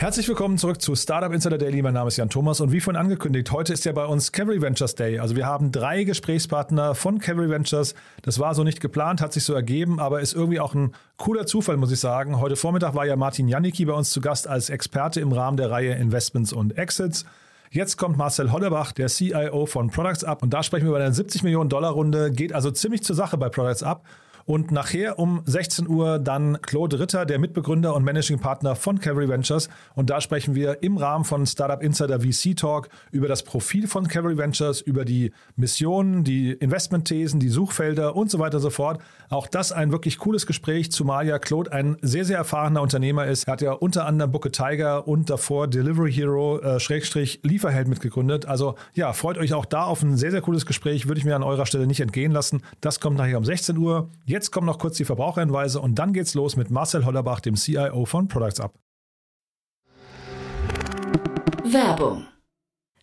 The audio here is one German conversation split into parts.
Herzlich willkommen zurück zu Startup Insider Daily. Mein Name ist Jan Thomas und wie vorhin angekündigt, heute ist ja bei uns Cavalry Ventures Day. Also wir haben drei Gesprächspartner von Cavalry Ventures. Das war so nicht geplant, hat sich so ergeben, aber ist irgendwie auch ein cooler Zufall, muss ich sagen. Heute Vormittag war ja Martin Janicki bei uns zu Gast als Experte im Rahmen der Reihe Investments und Exits. Jetzt kommt Marcel Hollerbach, der CIO von Products Up und da sprechen wir über eine 70 Millionen Dollar Runde. Geht also ziemlich zur Sache bei Products Up. Und nachher um 16 Uhr dann Claude Ritter, der Mitbegründer und Managing Partner von Cavalry Ventures. Und da sprechen wir im Rahmen von Startup Insider VC Talk über das Profil von Cavalry Ventures, über die Missionen, die Investmentthesen, die Suchfelder und so weiter und so fort. Auch das ein wirklich cooles Gespräch, zumal ja Claude ein sehr, sehr erfahrener Unternehmer ist. Er hat ja unter anderem Booker Tiger und davor Delivery Hero, äh, Schrägstrich Lieferheld mitgegründet. Also ja, freut euch auch da auf ein sehr, sehr cooles Gespräch. Würde ich mir an eurer Stelle nicht entgehen lassen. Das kommt nachher um 16 Uhr. Jetzt kommen noch kurz die Verbraucherhinweise und dann geht's los mit Marcel Hollerbach, dem CIO von Products Up. Werbung.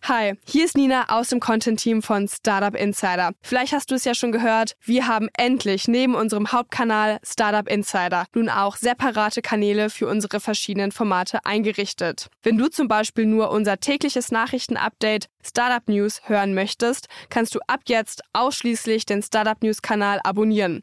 Hi, hier ist Nina aus dem Content-Team von Startup Insider. Vielleicht hast du es ja schon gehört, wir haben endlich neben unserem Hauptkanal Startup Insider nun auch separate Kanäle für unsere verschiedenen Formate eingerichtet. Wenn du zum Beispiel nur unser tägliches Nachrichtenupdate Startup News hören möchtest, kannst du ab jetzt ausschließlich den Startup News Kanal abonnieren.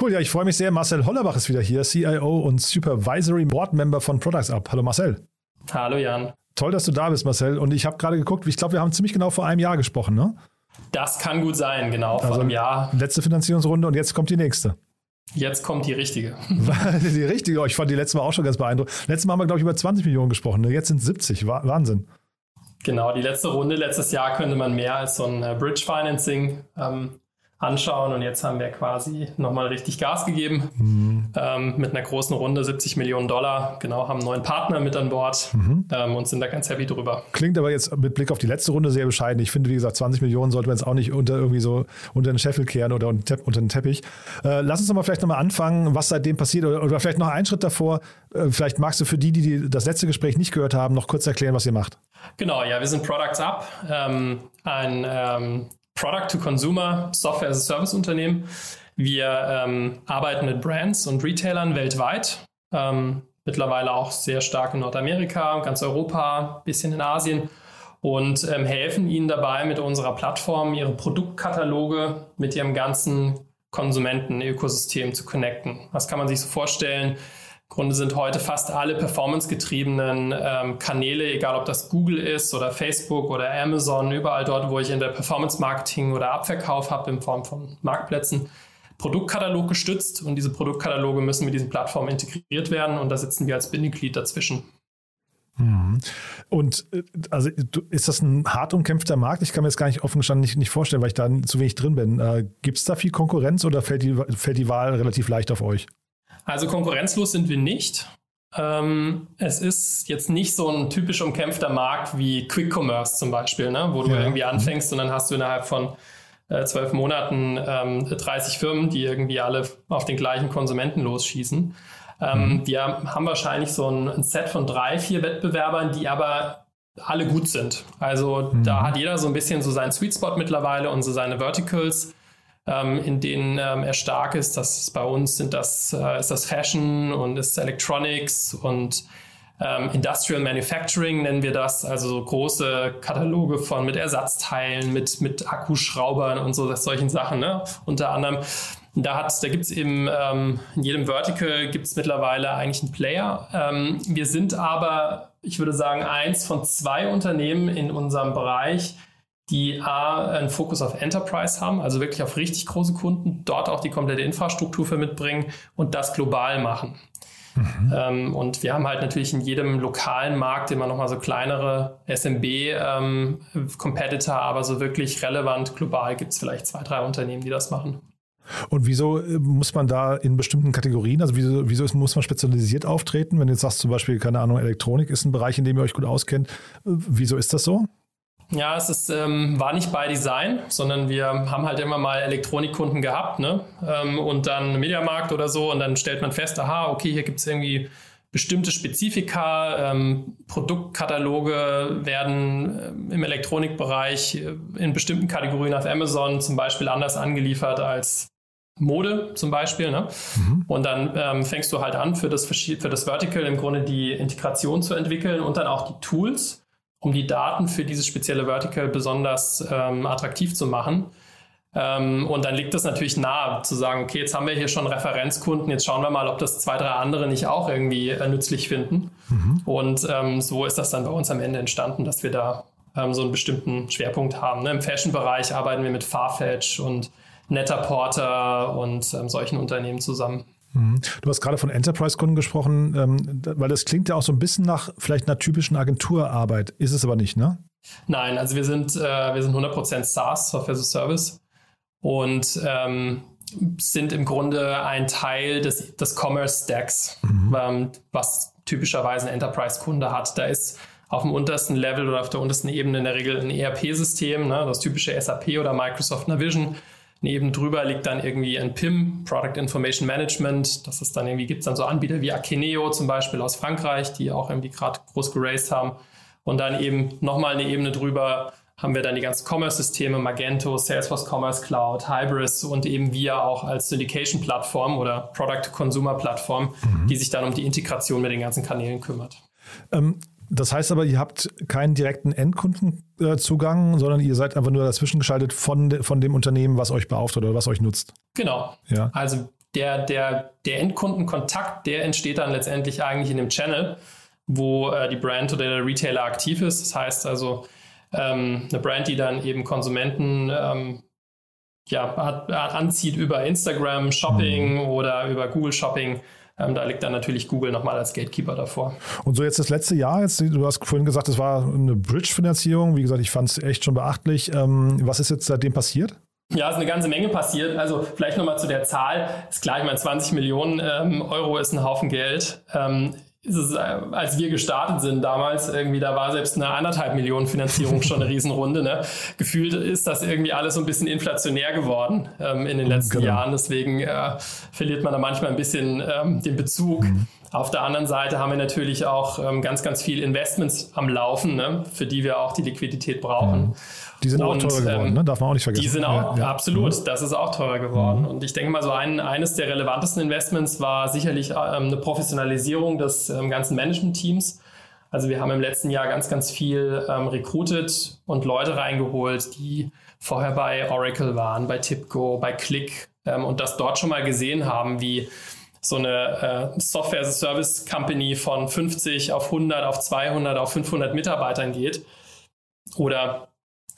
Cool, ja, ich freue mich sehr. Marcel Hollerbach ist wieder hier, CIO und Supervisory Board Member von Products Up. Hallo Marcel. Hallo Jan. Toll, dass du da bist, Marcel. Und ich habe gerade geguckt, ich glaube, wir haben ziemlich genau vor einem Jahr gesprochen, ne? Das kann gut sein, genau, Also vor einem Jahr. Letzte Finanzierungsrunde und jetzt kommt die nächste. Jetzt kommt die richtige. die richtige, oh, ich fand die letzte Mal auch schon ganz beeindruckend. Letztes Mal haben wir, glaube ich, über 20 Millionen gesprochen. ne? Jetzt sind es 70. Wa- Wahnsinn. Genau, die letzte Runde letztes Jahr könnte man mehr als so ein äh, Bridge Financing ähm, anschauen und jetzt haben wir quasi nochmal richtig Gas gegeben ähm, mit einer großen Runde, 70 Millionen Dollar. Genau, haben einen neuen Partner mit an Bord ähm, und sind da ganz happy drüber. Klingt aber jetzt mit Blick auf die letzte Runde sehr bescheiden. Ich finde, wie gesagt, 20 Millionen sollte man jetzt auch nicht unter irgendwie so unter den Scheffel kehren oder unter, den Teppich. Äh, lass uns doch mal vielleicht nochmal anfangen, was seitdem passiert oder, oder vielleicht noch einen Schritt davor. Äh, vielleicht magst du für die, die, die das letzte Gespräch nicht gehört haben, noch kurz erklären, was ihr macht. Genau, ja, wir sind Products Up, ähm, ein ähm, Product-to-Consumer Software as a Service Unternehmen. Wir ähm, arbeiten mit Brands und Retailern weltweit, ähm, mittlerweile auch sehr stark in Nordamerika, ganz Europa, bisschen in Asien und ähm, helfen ihnen dabei mit unserer Plattform ihre Produktkataloge mit ihrem ganzen Konsumenten-Ökosystem zu connecten. Was kann man sich so vorstellen? Grunde sind heute fast alle performancegetriebenen ähm, Kanäle, egal ob das Google ist oder Facebook oder Amazon, überall dort, wo ich in der Performance-Marketing oder Abverkauf habe in Form von Marktplätzen, Produktkatalog gestützt und diese Produktkataloge müssen mit diesen Plattformen integriert werden und da sitzen wir als Bindeglied dazwischen. Und äh, also ist das ein hart umkämpfter Markt? Ich kann mir das gar nicht offen gestanden nicht, nicht vorstellen, weil ich da zu wenig drin bin. Äh, Gibt es da viel Konkurrenz oder fällt die, fällt die Wahl relativ leicht auf euch? Also konkurrenzlos sind wir nicht. Ähm, es ist jetzt nicht so ein typisch umkämpfter Markt wie Quick Commerce zum Beispiel, ne? wo du Ja. irgendwie anfängst und dann hast du innerhalb von äh, zwölf Monaten ähm, 30 Firmen, die irgendwie alle auf den gleichen Konsumenten losschießen. Ähm, Wir haben wahrscheinlich so ein, ein Set von drei, vier Wettbewerbern, die aber alle gut sind. Also da hat jeder so ein bisschen so seinen Sweet Spot mittlerweile und so seine Verticals in denen ähm, er stark ist. Das bei uns sind das, äh, ist das Fashion und ist Electronics und ähm, Industrial Manufacturing nennen wir das, also so große Kataloge von mit Ersatzteilen, mit, mit Akkuschraubern und so solchen Sachen, ne? unter anderem. Da, hat, da gibt es eben ähm, in jedem Vertical gibt es mittlerweile eigentlich einen Player. Ähm, wir sind aber, ich würde sagen, eins von zwei Unternehmen in unserem Bereich, die A, einen Fokus auf Enterprise haben, also wirklich auf richtig große Kunden, dort auch die komplette Infrastruktur für mitbringen und das global machen. Mhm. Ähm, und wir haben halt natürlich in jedem lokalen Markt immer noch mal so kleinere SMB-Competitor, ähm, aber so wirklich relevant global gibt es vielleicht zwei, drei Unternehmen, die das machen. Und wieso äh, muss man da in bestimmten Kategorien, also wieso, wieso ist, muss man spezialisiert auftreten? Wenn du jetzt sagst, zum Beispiel, keine Ahnung, Elektronik ist ein Bereich, in dem ihr euch gut auskennt. Äh, wieso ist das so? Ja, es ist, ähm, war nicht bei Design, sondern wir haben halt immer mal Elektronikkunden gehabt ne? Ähm, und dann Mediamarkt oder so und dann stellt man fest, aha, okay, hier gibt es irgendwie bestimmte Spezifika, ähm, Produktkataloge werden äh, im Elektronikbereich äh, in bestimmten Kategorien auf Amazon zum Beispiel anders angeliefert als Mode zum Beispiel. Ne? Mhm. Und dann ähm, fängst du halt an, für das, für das Vertical im Grunde die Integration zu entwickeln und dann auch die Tools um die Daten für dieses spezielle Vertical besonders ähm, attraktiv zu machen. Ähm, und dann liegt es natürlich nahe zu sagen, okay, jetzt haben wir hier schon Referenzkunden, jetzt schauen wir mal, ob das zwei, drei andere nicht auch irgendwie äh, nützlich finden. Mhm. Und ähm, so ist das dann bei uns am Ende entstanden, dass wir da ähm, so einen bestimmten Schwerpunkt haben. Ne? Im Fashion-Bereich arbeiten wir mit Farfetch und Netter-Porter und ähm, solchen Unternehmen zusammen. Mhm. Du hast gerade von Enterprise-Kunden gesprochen, ähm, weil das klingt ja auch so ein bisschen nach vielleicht einer typischen Agenturarbeit. Ist es aber nicht, ne? Nein, also wir sind, äh, wir sind 100% SaaS, Software as a Service. Und ähm, sind im Grunde ein Teil des, des Commerce Stacks, mhm. ähm, was typischerweise ein Enterprise-Kunde hat. Da ist auf dem untersten Level oder auf der untersten Ebene in der Regel ein ERP-System, ne, das typische SAP oder Microsoft Navision Neben drüber liegt dann irgendwie ein PIM, Product Information Management. Das ist dann irgendwie, gibt es dann so Anbieter wie Akeneo zum Beispiel aus Frankreich, die auch irgendwie gerade groß geraced haben. Und dann eben nochmal eine Ebene drüber haben wir dann die ganzen Commerce-Systeme, Magento, Salesforce Commerce Cloud, Hybris und eben wir auch als Syndication-Plattform oder Product-Consumer-Plattform, mhm. die sich dann um die Integration mit den ganzen Kanälen kümmert. Ähm, das heißt aber, ihr habt keinen direkten Endkundenzugang, sondern ihr seid einfach nur dazwischen geschaltet von, von dem Unternehmen, was euch beauftragt oder was euch nutzt. Genau. Ja. Also der, der, der Endkundenkontakt, der entsteht dann letztendlich eigentlich in dem Channel, wo äh, die Brand oder der Retailer aktiv ist. Das heißt also, ähm, eine Brand, die dann eben Konsumenten ähm, ja, anzieht über Instagram Shopping mhm. oder über Google Shopping ähm, da liegt dann natürlich Google nochmal als Gatekeeper davor. Und so jetzt das letzte Jahr, jetzt, du hast vorhin gesagt, es war eine Bridge-Finanzierung. Wie gesagt, ich fand es echt schon beachtlich. Ähm, was ist jetzt seitdem passiert? Ja, es ist eine ganze Menge passiert. Also vielleicht nochmal zu der Zahl. Ist klar, ich meine, 20 Millionen ähm, Euro ist ein Haufen Geld. Ähm, ist, äh, als wir gestartet sind damals, irgendwie, da war selbst eine anderthalb Millionen Finanzierung schon eine Riesenrunde. Ne? Gefühlt ist das irgendwie alles so ein bisschen inflationär geworden ähm, in den letzten genau. Jahren. Deswegen äh, verliert man da manchmal ein bisschen ähm, den Bezug. Mhm. Auf der anderen Seite haben wir natürlich auch ähm, ganz, ganz viel Investments am Laufen, ne? für die wir auch die Liquidität brauchen. Mhm. Die sind und, auch teurer geworden, ähm, ne? darf man auch nicht vergessen. Die sind auch, ja, ja. absolut, mhm. das ist auch teurer geworden. Mhm. Und ich denke mal, so ein, eines der relevantesten Investments war sicherlich ähm, eine Professionalisierung des ähm, ganzen Management-Teams. Also wir haben im letzten Jahr ganz, ganz viel ähm, recruited und Leute reingeholt, die vorher bei Oracle waren, bei TIPCO, bei Click ähm, und das dort schon mal gesehen haben, wie so eine äh, Software-as-a-Service-Company von 50 auf 100, auf 200, auf 500 Mitarbeitern geht. Oder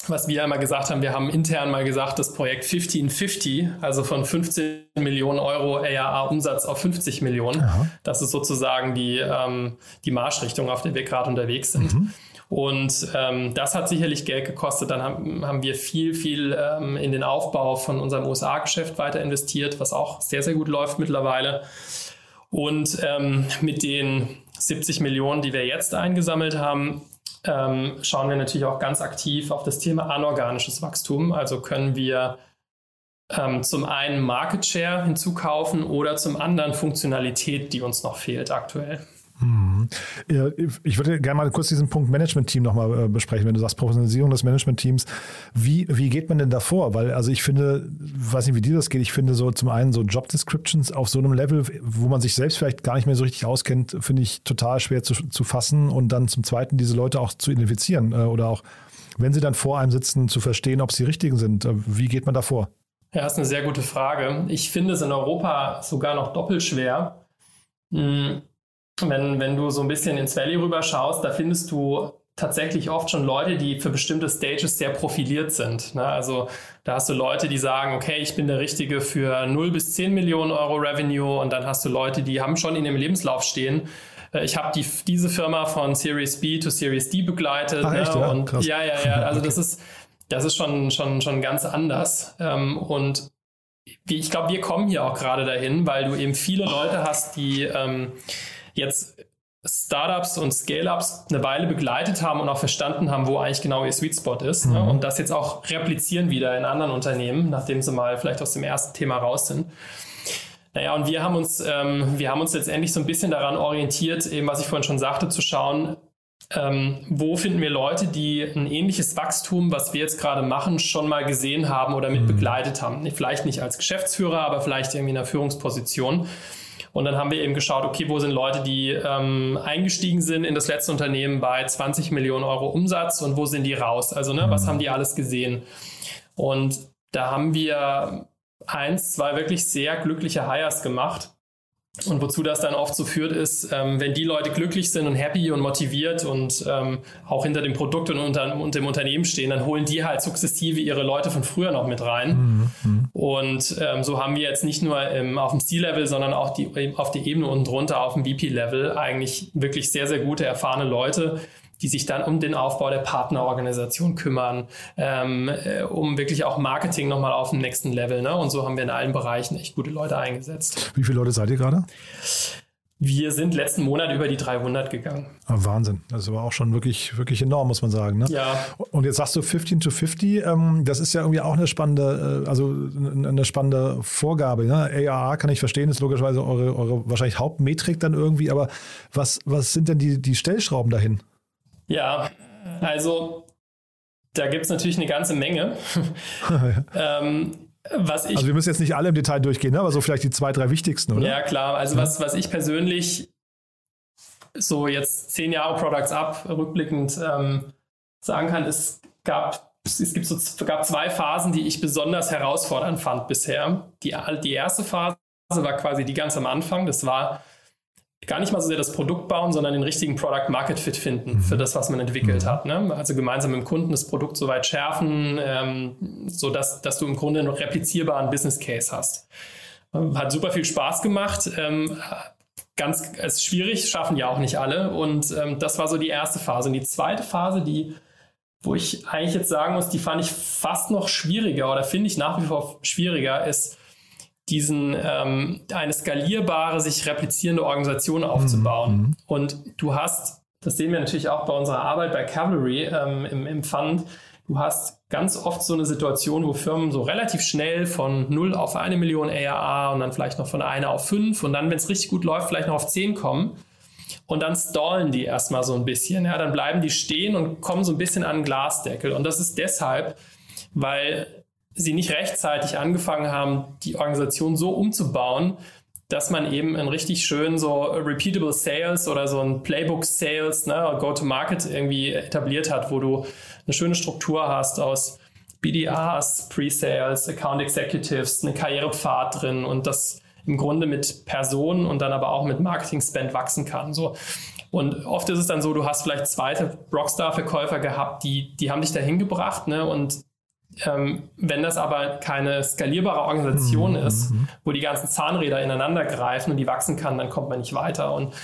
was wir einmal gesagt haben, wir haben intern mal gesagt, das Projekt 1550, also von 15 Millionen Euro ARA-Umsatz auf 50 Millionen. Aha. Das ist sozusagen die, ähm, die Marschrichtung, auf der wir gerade unterwegs sind. Mhm. Und ähm, das hat sicherlich Geld gekostet. Dann haben, haben wir viel, viel ähm, in den Aufbau von unserem USA-Geschäft weiter investiert, was auch sehr, sehr gut läuft mittlerweile. Und ähm, mit den 70 Millionen, die wir jetzt eingesammelt haben, ähm, schauen wir natürlich auch ganz aktiv auf das Thema anorganisches Wachstum. Also können wir ähm, zum einen Market Share hinzukaufen oder zum anderen Funktionalität, die uns noch fehlt aktuell. Mhm. Ich würde gerne mal kurz diesen Punkt Management-Team nochmal äh, besprechen. Wenn du sagst Professionalisierung des Management-Teams, wie, wie geht man denn davor? Weil, also ich finde, weiß nicht, wie dir das geht, ich finde so zum einen so Job-Descriptions auf so einem Level, wo man sich selbst vielleicht gar nicht mehr so richtig auskennt, finde ich total schwer zu, zu fassen und dann zum zweiten diese Leute auch zu identifizieren äh, oder auch, wenn sie dann vor einem sitzen, zu verstehen, ob sie richtigen sind. Äh, wie geht man davor? Ja, das ist eine sehr gute Frage. Ich finde es in Europa sogar noch doppelt schwer. Hm wenn, wenn du so ein bisschen ins Valley rüber schaust, da findest du tatsächlich oft schon Leute, die für bestimmte Stages sehr profiliert sind. Ne? Also da hast du Leute, die sagen, okay, ich bin der Richtige für 0 bis 10 Millionen Euro Revenue und dann hast du Leute, die haben schon in dem Lebenslauf stehen, äh, ich habe die, diese Firma von Series B to Series D begleitet. Ach, ne? echt, ja? Und Krass. ja, ja, ja. Also Okay. das ist, das ist schon, schon, schon ganz anders. Ähm, und ich glaube, wir kommen hier auch gerade dahin, weil du eben viele Leute hast, die ähm, jetzt Startups und Scale-Ups eine Weile begleitet haben und auch verstanden haben, wo eigentlich genau ihr Sweet Spot ist. Ne? Und das jetzt auch replizieren wieder in anderen Unternehmen, nachdem sie mal vielleicht aus dem ersten Thema raus sind. Naja, und wir haben uns, ähm, wir haben uns letztendlich so ein bisschen daran orientiert, eben was ich vorhin schon sagte, zu schauen, ähm, wo finden wir Leute, die ein ähnliches Wachstum, was wir jetzt gerade machen, schon mal gesehen haben oder mit begleitet haben. Vielleicht nicht als Geschäftsführer, aber vielleicht irgendwie in einer Führungsposition. Und dann haben wir eben geschaut, okay, wo sind Leute, die ähm, eingestiegen sind in das letzte Unternehmen bei 20 Millionen Euro Umsatz und wo sind die raus? Also, ne, was haben die alles gesehen? Und da haben wir eins, zwei wirklich sehr glückliche Hires gemacht. Und wozu das dann oft so führt, ist, ähm, wenn die Leute glücklich sind und happy und motiviert und ähm, auch hinter dem Produkt und, unter, und dem Unternehmen stehen, dann holen die halt sukzessive ihre Leute von früher noch mit rein. Und ähm, so haben wir jetzt nicht nur im, auf dem C-Level, sondern auch die, auf der Ebene unten drunter, auf dem VP-Level, eigentlich wirklich sehr, sehr gute, erfahrene Leute, die sich dann um den Aufbau der Partnerorganisation kümmern, ähm, äh, um wirklich auch Marketing nochmal auf dem nächsten Level. Ne? Und so haben wir in allen Bereichen echt gute Leute eingesetzt. Wie viele Leute seid ihr gerade? Wir sind letzten Monat über die 300 gegangen. Ah, Wahnsinn. Das aber auch schon wirklich, wirklich enorm, muss man sagen. Ne? Ja. Und jetzt sagst du 15 to 50. Ähm, das ist ja irgendwie auch eine spannende, äh, also eine spannende Vorgabe. Ne? ARR kann ich verstehen, ist logischerweise eure, eure wahrscheinlich Hauptmetrik dann irgendwie. Aber was, was sind denn die, die Stellschrauben dahin? Ja, also da gibt es natürlich eine ganze Menge. ähm, was ich Also wir müssen jetzt nicht alle im Detail durchgehen, ne? aber so vielleicht die zwei, drei wichtigsten, oder? Ja, klar. Also was, was ich persönlich so jetzt zehn Jahre Products Up rückblickend ähm, sagen kann, es gab, es gibt so, gab zwei Phasen, die ich besonders herausfordernd fand bisher. Die, die erste Phase war quasi die ganz am Anfang. Das war gar nicht mal so sehr das Produkt bauen, sondern den richtigen Product Market Fit finden für das, was man entwickelt hat. Ne? Also gemeinsam mit dem Kunden das Produkt so weit schärfen, ähm, so dass, dass du im Grunde einen replizierbaren Business Case hast. Ähm, Hat super viel Spaß gemacht. Ähm, ganz es ist schwierig, schaffen ja auch nicht alle. Und ähm, das war so die erste Phase. Und die zweite Phase, die, wo ich eigentlich jetzt sagen muss, die fand ich fast noch schwieriger oder finde ich nach wie vor schwieriger, ist diesen ähm, eine skalierbare, sich replizierende Organisation aufzubauen. Und du hast, das sehen wir natürlich auch bei unserer Arbeit bei Cavalry ähm, im, im Fund, du hast ganz oft so eine Situation, wo Firmen so relativ schnell von 0 auf eine Million ARA und dann vielleicht noch von einer auf 5 und dann, wenn es richtig gut läuft, vielleicht noch auf 10 kommen. Und dann stallen die erstmal so ein bisschen. Ja, dann bleiben die stehen und kommen so ein bisschen an den Glasdeckel. Und das ist deshalb, weil sie nicht rechtzeitig angefangen haben, die Organisation so umzubauen, dass man eben ein richtig schön so repeatable Sales oder so ein Playbook Sales, ne, Go-to-Market irgendwie etabliert hat, wo du eine schöne Struktur hast aus BDRs, Pre-Sales, Account Executives, einen Karrierepfad drin und das im Grunde mit Personen und dann aber auch mit Marketing-Spend wachsen kann. So. Und oft ist es dann so, du hast vielleicht zweite Rockstar-Verkäufer gehabt, die, die haben dich dahin gebracht, ne? Und ähm, wenn das aber keine skalierbare Organisation Mhm, ist, wo die ganzen Zahnräder ineinander greifen und die wachsen kann, dann kommt man nicht weiter. Und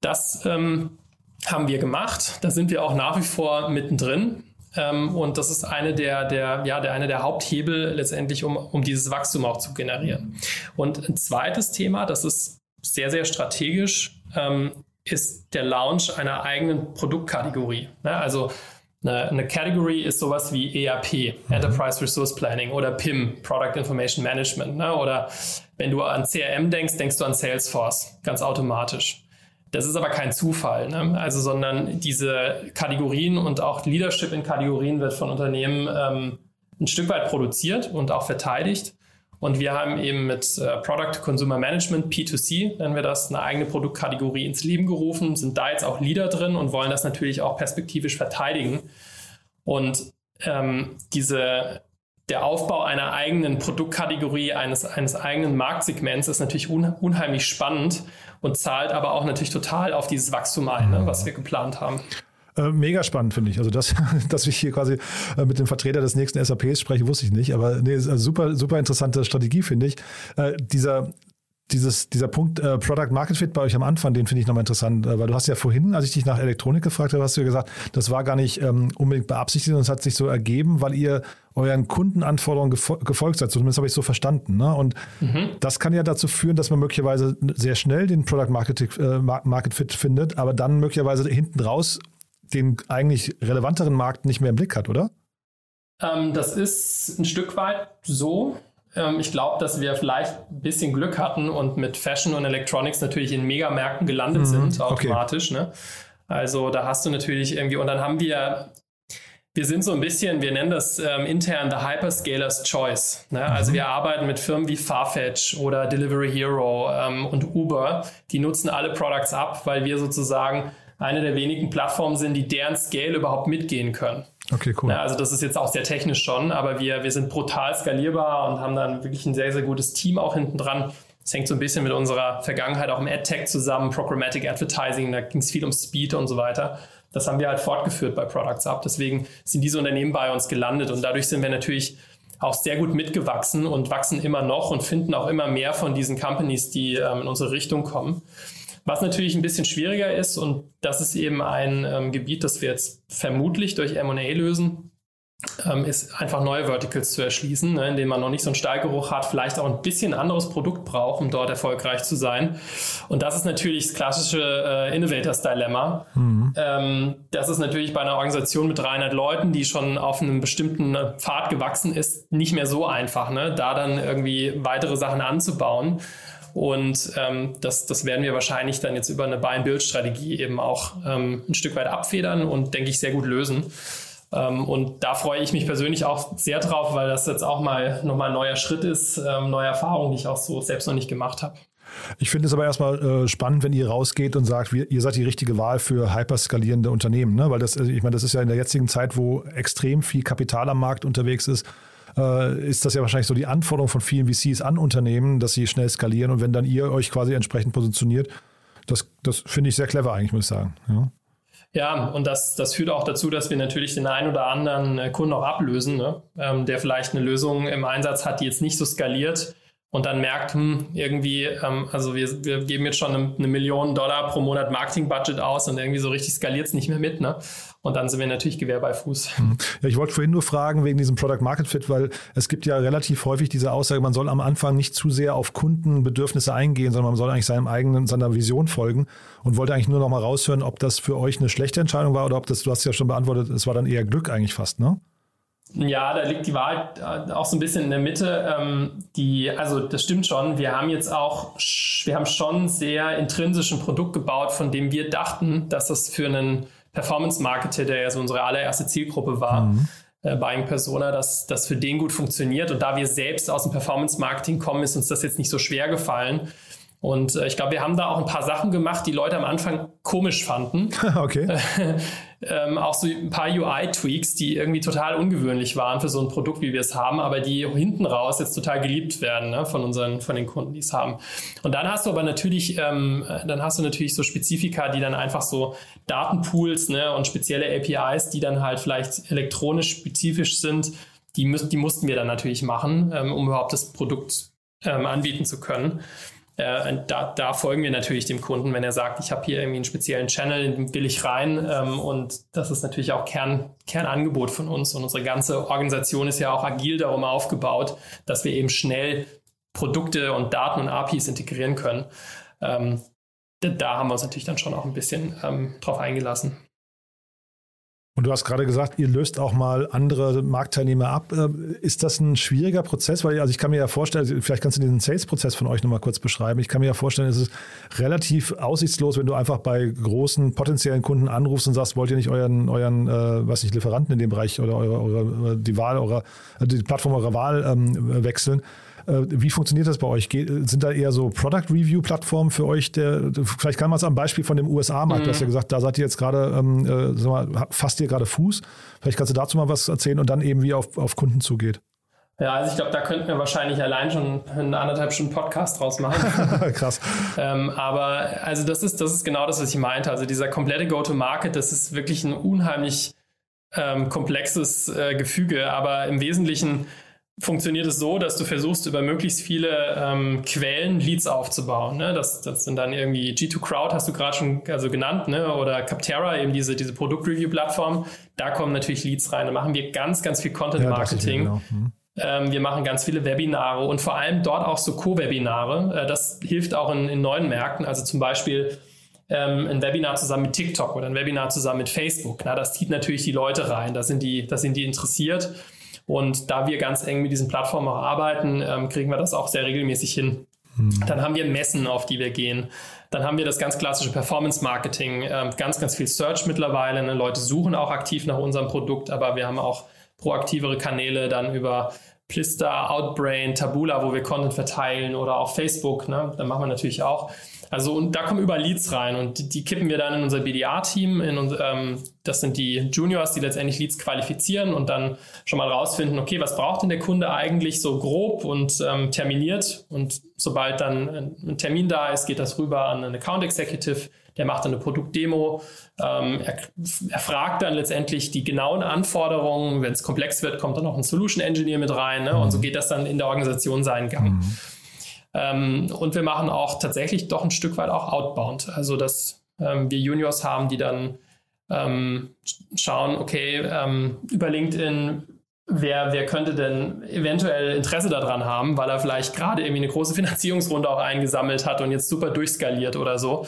das ähm, haben wir gemacht. Da sind wir auch nach wie vor mittendrin. Ähm, und das ist eine der, der, ja, der, eine der Haupthebel letztendlich, um, um dieses Wachstum auch zu generieren. Und ein zweites Thema, das ist sehr, sehr strategisch, ähm, ist der Launch einer eigenen Produktkategorie. Ne? Also eine, eine Category ist sowas wie ERP, Enterprise Resource Planning oder PIM, Product Information Management. Ne? Oder wenn du an CRM denkst, denkst du an Salesforce, ganz automatisch. Das ist aber kein Zufall, ne? also sondern diese Kategorien und auch Leadership in Kategorien wird von Unternehmen ähm, ein Stück weit produziert und auch verteidigt. Und wir haben eben mit äh, Product Consumer Management, P2C, nennen wir das, eine eigene Produktkategorie ins Leben gerufen, sind da jetzt auch Leader drin und wollen das natürlich auch perspektivisch verteidigen. Und ähm, diese, der Aufbau einer eigenen Produktkategorie, eines, eines eigenen Marktsegments ist natürlich un, unheimlich spannend und zahlt aber auch natürlich total auf dieses Wachstum ein, ne, was wir geplant haben. Äh, mega spannend, finde ich. Also, das, dass ich hier quasi äh, mit dem Vertreter des nächsten SAPs spreche, wusste ich nicht. Aber nee, ist super, super interessante Strategie, finde ich. Äh, dieser, dieses, dieser Punkt äh, Product Market Fit bei euch am Anfang, den finde ich nochmal interessant, äh, weil du hast ja vorhin, als ich dich nach Elektronik gefragt habe, hast du ja gesagt, das war gar nicht ähm, unbedingt beabsichtigt, sondern es hat sich so ergeben, weil ihr euren Kundenanforderungen gefol gefolgt seid. Zumindest habe ich es so verstanden. Ne? Und mhm. das kann ja dazu führen, dass man möglicherweise sehr schnell den Product Market, äh, Market Fit findet, aber dann möglicherweise hinten raus den eigentlich relevanteren Markt nicht mehr im Blick hat, oder? Ähm, das ist ein Stück weit so. Ähm, ich glaube, dass wir vielleicht ein bisschen Glück hatten und mit Fashion und Electronics natürlich in Megamärkten gelandet mhm. sind, automatisch. Okay. Ne? Also da hast du natürlich irgendwie, und dann haben wir wir sind so ein bisschen, wir nennen das ähm, intern the Hyperscalers Choice. Ne? Also mhm. wir arbeiten mit Firmen wie Farfetch oder Delivery Hero ähm, und Uber. Die nutzen alle Products ab, weil wir sozusagen eine der wenigen Plattformen sind, die deren Scale überhaupt mitgehen können. Okay, cool. Ja, also das ist jetzt auch sehr technisch schon, aber wir, wir sind brutal skalierbar und haben dann wirklich ein sehr, sehr gutes Team auch hinten dran. Das hängt so ein bisschen mit unserer Vergangenheit auch im AdTech zusammen, Programmatic Advertising, da ging es viel um Speed und so weiter. Das haben wir halt fortgeführt bei Products Up. Deswegen sind diese Unternehmen bei uns gelandet und dadurch sind wir natürlich auch sehr gut mitgewachsen und wachsen immer noch und finden auch immer mehr von diesen Companies, die ähm, in unsere Richtung kommen. Was natürlich ein bisschen schwieriger ist, und das ist eben ein ähm, Gebiet, das wir jetzt vermutlich durch MA lösen, ähm, ist einfach neue Verticals zu erschließen, ne, in denen man noch nicht so einen Stallgeruch hat, vielleicht auch ein bisschen anderes Produkt braucht, um dort erfolgreich zu sein. Und das ist natürlich das klassische äh, Innovators Dilemma. Mhm. Ähm, das ist natürlich bei einer Organisation mit 300 Leuten, die schon auf einem bestimmten äh, Pfad gewachsen ist, nicht mehr so einfach, ne, da dann irgendwie weitere Sachen anzubauen. Und ähm, das, das werden wir wahrscheinlich dann jetzt über eine Buy-and-Build-Strategie eben auch ähm, ein Stück weit abfedern und, denke ich, sehr gut lösen. Ähm, und da freue ich mich persönlich auch sehr drauf, weil das jetzt auch mal nochmal ein neuer Schritt ist, ähm, neue Erfahrung, die ich auch so selbst noch nicht gemacht habe. Ich finde es aber erstmal äh, spannend, wenn ihr rausgeht und sagt, wir, ihr seid die richtige Wahl für hyperskalierende Unternehmen. Ne? Weil das, ich meine, das ist ja in der jetzigen Zeit, wo extrem viel Kapital am Markt unterwegs ist, äh, ist das ja wahrscheinlich so die Anforderung von vielen VCs an Unternehmen, dass sie schnell skalieren und wenn dann ihr euch quasi entsprechend positioniert, das, das finde ich sehr clever eigentlich, muss ich sagen. Ja. Ja, und das, das führt auch dazu, dass wir natürlich den einen oder anderen äh, Kunden auch ablösen, ne? ähm, der vielleicht eine Lösung im Einsatz hat, die jetzt nicht so skaliert und dann merkt, hm, irgendwie, ähm, also wir, wir geben jetzt schon eine, eine Million Dollar pro Monat Marketing-Budget aus und irgendwie so richtig skaliert es nicht mehr mit. Ne? Und dann sind wir natürlich Gewehr bei Fuß. Hm. Ja, ich wollte vorhin nur fragen wegen diesem Product Market Fit, weil es gibt ja relativ häufig diese Aussage, man soll am Anfang nicht zu sehr auf Kundenbedürfnisse eingehen, sondern man soll eigentlich seinem eigenen, seiner Vision folgen und wollte eigentlich nur noch mal raushören, ob das für euch eine schlechte Entscheidung war oder ob das, du hast ja schon beantwortet, es war dann eher Glück eigentlich fast, ne? Ja, da liegt die Wahl äh, auch so ein bisschen in der Mitte. Ähm, die, also das stimmt schon. Wir haben jetzt auch, wir haben schon sehr intrinsischen Produkt gebaut, von dem wir dachten, dass das für einen Performance-Marketer, der ja so unsere allererste Zielgruppe war, mhm. äh, Buying Persona, dass das für den gut funktioniert. Und da wir selbst aus dem Performance-Marketing kommen, ist uns das jetzt nicht so schwer gefallen, und äh, ich glaube, wir haben da auch ein paar Sachen gemacht, die Leute am Anfang komisch fanden. okay. ähm, auch so ein paar UI-Tweaks, die irgendwie total ungewöhnlich waren für so ein Produkt, wie wir es haben, aber die hinten raus jetzt total geliebt werden ne, von unseren, von den Kunden, die es haben. Und dann hast du aber natürlich, ähm, dann hast du natürlich so Spezifika, die dann einfach so Datenpools ne, und spezielle APIs, die dann halt vielleicht elektronisch spezifisch sind, die, müssen, die mussten wir dann natürlich machen, ähm, um überhaupt das Produkt ähm, anbieten zu können. Äh, da, da, folgen wir natürlich dem Kunden, wenn er sagt, ich habe hier irgendwie einen speziellen Channel, den will ich rein. Ähm, und das ist natürlich auch Kern, Kernangebot von uns. Und unsere ganze Organisation ist ja auch agil darum aufgebaut, dass wir eben schnell Produkte und Daten und APIs integrieren können. Ähm, da haben wir uns natürlich dann schon auch ein bisschen ähm, drauf eingelassen. Und du hast gerade gesagt, ihr löst auch mal andere Marktteilnehmer ab. Äh, ist das ein schwieriger Prozess? Weil also ich kann mir ja vorstellen, vielleicht kannst du diesen Sales-Prozess von euch nochmal kurz beschreiben. Ich kann mir ja vorstellen, es ist relativ aussichtslos, wenn du einfach bei großen potenziellen Kunden anrufst und sagst, wollt ihr nicht euren, euren äh, was nicht, Lieferanten in dem Bereich oder eure, eure, die Wahl eurer, die Plattform eurer Wahl ähm, wechseln. Äh, wie funktioniert das bei euch? sind da eher so Product Review Plattformen für euch? Der, vielleicht kann man es am Beispiel von dem USA-Markt, mhm. du hast ja gesagt, da seid ihr jetzt gerade, ähm, äh, fasst ihr gerade Fuß. Vielleicht kannst du dazu mal was erzählen und dann eben wie auf, auf Kunden zugeht. Ja, also ich glaube, da könnten wir wahrscheinlich allein schon einen anderthalb Stunden Podcast draus machen. Krass. ähm, aber also das ist, das ist genau das, was ich meinte. Also dieser komplette Go-to-Market, das ist wirklich ein unheimlich ähm, komplexes äh, Gefüge, aber im Wesentlichen funktioniert es so, dass du versuchst, über möglichst viele ähm, Quellen Leads aufzubauen. Ne? Das, das sind dann irgendwie G2 Crowd, hast du gerade schon also genannt, ne? oder Capterra, eben diese, diese Produkt-Review-Plattform. Da kommen natürlich Leads rein. Da machen wir ganz, ganz viel Content-Marketing. Ja, mhm. ähm, wir machen ganz viele Webinare und vor allem dort auch so Co-Webinare. Äh, das hilft auch in, in neuen Märkten. Also zum Beispiel ähm, ein Webinar zusammen mit TikTok oder ein Webinar zusammen mit Facebook. Na, das zieht natürlich die Leute rein. Da sind die, da sind die interessiert. Und da wir ganz eng mit diesen Plattformen auch arbeiten, ähm, kriegen wir das auch sehr regelmäßig hin. Mhm. Dann haben wir Messen, auf die wir gehen. Dann haben wir das ganz klassische Performance-Marketing, ähm, ganz, ganz viel Search mittlerweile. Ne? Leute suchen auch aktiv nach unserem Produkt, aber wir haben auch proaktivere Kanäle dann über Plister, Outbrain, Tabula, wo wir Content verteilen oder auch Facebook. Ne? Da machen wir natürlich auch. Also und da kommen über Leads rein und die, die kippen wir dann in unser BDA-Team. Ähm, das sind die Juniors, die letztendlich Leads qualifizieren und dann schon mal rausfinden, okay, was braucht denn der Kunde eigentlich so grob und ähm, terminiert? Und sobald dann ein Termin da ist, geht das rüber an einen Account Executive, der macht dann eine Produktdemo. Ähm, er, er, fragt dann letztendlich die genauen Anforderungen. Wenn es komplex wird, kommt dann noch ein Solution Engineer mit rein. Ne? Und so mhm. geht das dann in der Organisation seinen Gang. Mhm. Ähm, und wir machen auch tatsächlich doch ein Stück weit auch outbound. Also, dass ähm, wir Juniors haben, die dann ähm, schauen, okay, ähm, über LinkedIn, wer, wer könnte denn eventuell Interesse daran haben, weil er vielleicht gerade irgendwie eine große Finanzierungsrunde auch eingesammelt hat und jetzt super durchskaliert oder so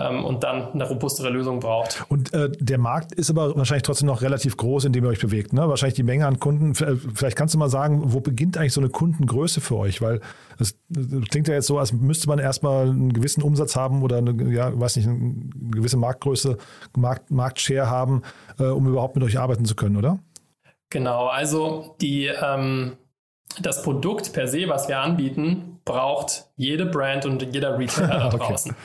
ähm, und dann eine robustere Lösung braucht. Und äh, der Markt ist aber wahrscheinlich trotzdem noch relativ groß, in dem ihr euch bewegt. Ne? Wahrscheinlich die Menge an Kunden. Äh, vielleicht kannst du mal sagen, wo beginnt eigentlich so eine Kundengröße für euch? Weil das, klingt ja jetzt so, als müsste man erstmal einen gewissen Umsatz haben oder eine, ja, weiß nicht, eine gewisse Marktgröße, Markt, Marktshare haben, äh, um überhaupt mit euch arbeiten zu können, oder? Genau, also die, ähm, das Produkt per se, was wir anbieten, braucht jede Brand und jeder Retailer da draußen. okay.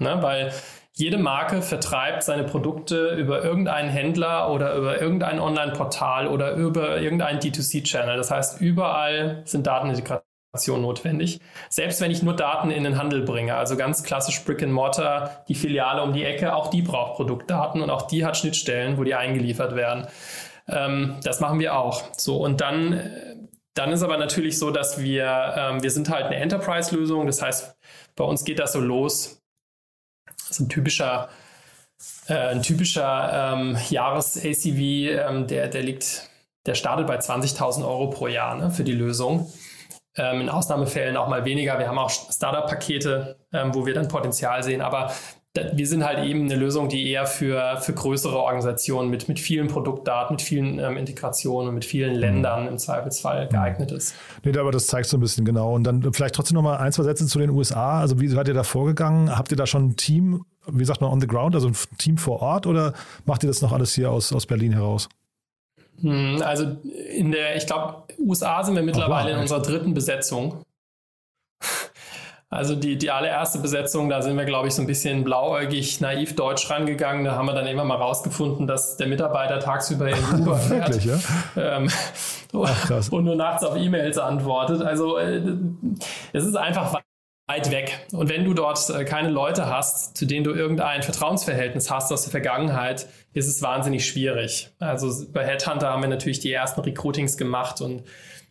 Ne? Weil jede Marke vertreibt seine Produkte über irgendeinen Händler oder über irgendein Online-Portal oder über irgendeinen D2C-Channel. Das heißt, überall sind Datenintegrationen notwendig. Selbst wenn ich nur Daten in den Handel bringe, also ganz klassisch Brick and Mortar, die Filiale um die Ecke, auch die braucht Produktdaten und auch die hat Schnittstellen, wo die eingeliefert werden. Ähm, das machen wir auch. So und dann, dann ist aber natürlich so, dass wir, ähm, wir sind halt eine Enterprise-Lösung. Das heißt, bei uns geht das so los das ist ein typischer, äh, ein typischer ähm, Jahres-ACV, ähm, der, der liegt, der startet bei 20.000 Euro pro Jahr ne, für die Lösung. Ähm, in Ausnahmefällen auch mal weniger. Wir haben auch Startup-Pakete, ähm, wo wir dann Potenzial sehen. Aber wir sind halt eben eine Lösung, die eher für, für größere Organisationen mit, mit vielen Produktdaten, mit vielen ähm, Integrationen mit vielen mhm. Ländern im Zweifelsfall mhm. geeignet ist. Nee, aber das zeigt so ein bisschen genau. Und dann vielleicht trotzdem noch mal ein, zwei Sätze zu den USA. Also wie seid ihr da vorgegangen? Habt ihr da schon ein Team, wie sagt man, on the ground, also ein Team vor Ort oder macht ihr das noch alles hier aus, aus Berlin heraus? Hm, also in der, ich glaube, USA sind wir mittlerweile wow, in unserer dritten Besetzung. Also die, die allererste Besetzung, da sind wir, glaube ich, so ein bisschen blauäugig, naiv deutsch rangegangen. Da haben wir dann immer mal rausgefunden, dass der Mitarbeiter tagsüber in Uber fährt Wirklich, ja? ähm, Ach, und nur nachts auf E-Mails antwortet. Also äh, es ist einfach weit weg. Und wenn du dort äh, keine Leute hast, zu denen du irgendein Vertrauensverhältnis hast aus der Vergangenheit, ist es wahnsinnig schwierig. Also bei Headhunter haben wir natürlich die ersten Recruitings gemacht und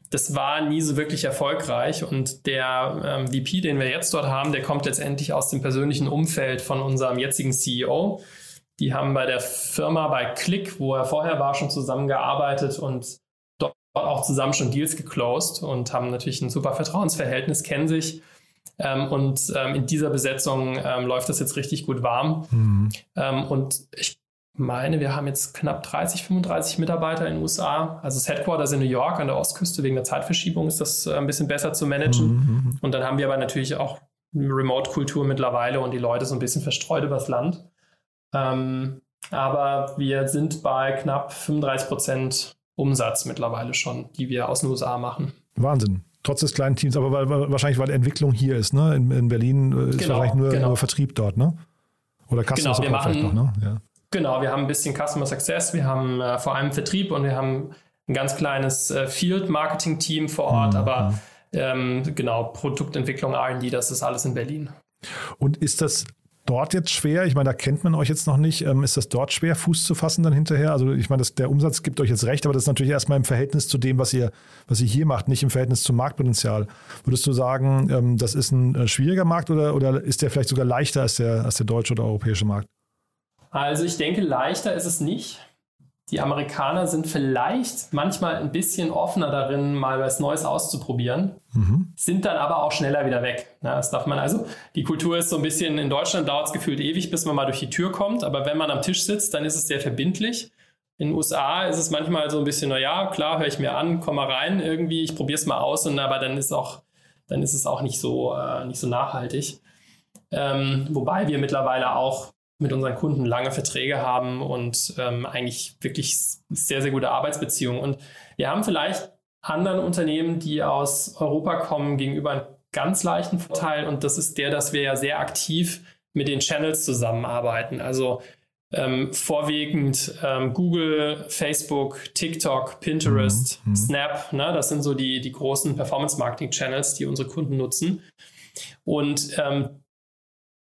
das war nie so wirklich erfolgreich. Und der ähm, VP, den wir jetzt dort haben, der kommt letztendlich aus dem persönlichen Umfeld von unserem jetzigen CEO. Die haben bei der Firma bei Click, wo er vorher war, schon zusammengearbeitet und dort auch zusammen schon Deals geclosed und haben natürlich ein super Vertrauensverhältnis, kennen sich. Ähm, und ähm, in dieser Besetzung ähm, läuft das jetzt richtig gut warm. Mhm. Ähm, und ich meine, wir haben jetzt knapp 30, 35 Mitarbeiter in den USA. Also das Headquarter ist in New York an der Ostküste. Wegen der Zeitverschiebung ist das äh, ein bisschen besser zu managen. Mhm, mhm. Und dann haben wir aber natürlich auch eine Remote-Kultur mittlerweile und die Leute so ein bisschen verstreut übers Land. Ähm, aber wir sind bei knapp 35 Prozent Umsatz mittlerweile schon, die wir aus den USA machen. Wahnsinn. Trotz des kleinen Teams, aber weil, wahrscheinlich, weil Entwicklung hier ist, ne? In, in Berlin äh, ist genau, wahrscheinlich nur, genau. nur, Vertrieb dort, ne? Oder Customer genau, Support vielleicht noch, ne? Ja. Genau, wir haben ein bisschen Customer Success, wir haben äh, vor allem Vertrieb und wir haben ein ganz kleines äh, Field-Marketing-Team vor Ort, mhm. aber ähm, genau, Produktentwicklung, RD, das ist alles in Berlin. Und ist das dort jetzt schwer? Ich meine, da kennt man euch jetzt noch nicht. Ähm, ist das dort schwer, Fuß zu fassen dann hinterher? Also ich meine, das, der Umsatz gibt euch jetzt recht, aber das ist natürlich erstmal im Verhältnis zu dem, was ihr, was ihr hier macht, nicht im Verhältnis zum Marktpotenzial. Würdest du sagen, ähm, das ist ein äh, schwieriger Markt oder, oder ist der vielleicht sogar leichter als der, als der deutsche oder europäische Markt? Also ich denke, leichter ist es nicht. Die Amerikaner sind vielleicht manchmal ein bisschen offener darin, mal was Neues auszuprobieren, mhm. sind dann aber auch schneller wieder weg. Das darf man also. Die Kultur ist so ein bisschen, in Deutschland dauert es gefühlt ewig, bis man mal durch die Tür kommt, aber wenn man am Tisch sitzt, dann ist es sehr verbindlich. In den USA ist es manchmal so ein bisschen, naja, klar, höre ich mir an, komm mal rein irgendwie, ich probiere es mal aus, und, aber dann ist, auch, dann ist es auch nicht so, äh, nicht so nachhaltig. Ähm, wobei wir mittlerweile auch mit unseren Kunden lange Verträge haben und ähm, eigentlich wirklich sehr, sehr gute Arbeitsbeziehungen. Und wir haben vielleicht anderen Unternehmen, die aus Europa kommen, gegenüber einen ganz leichten Vorteil. Und das ist der, dass wir ja sehr aktiv mit den Channels zusammenarbeiten. Also ähm, vorwiegend ähm, Google, Facebook, TikTok, Pinterest, mhm. mhm. Snap. Ne? Das sind so die, die großen Performance-Marketing-Channels, die unsere Kunden nutzen. Und ähm,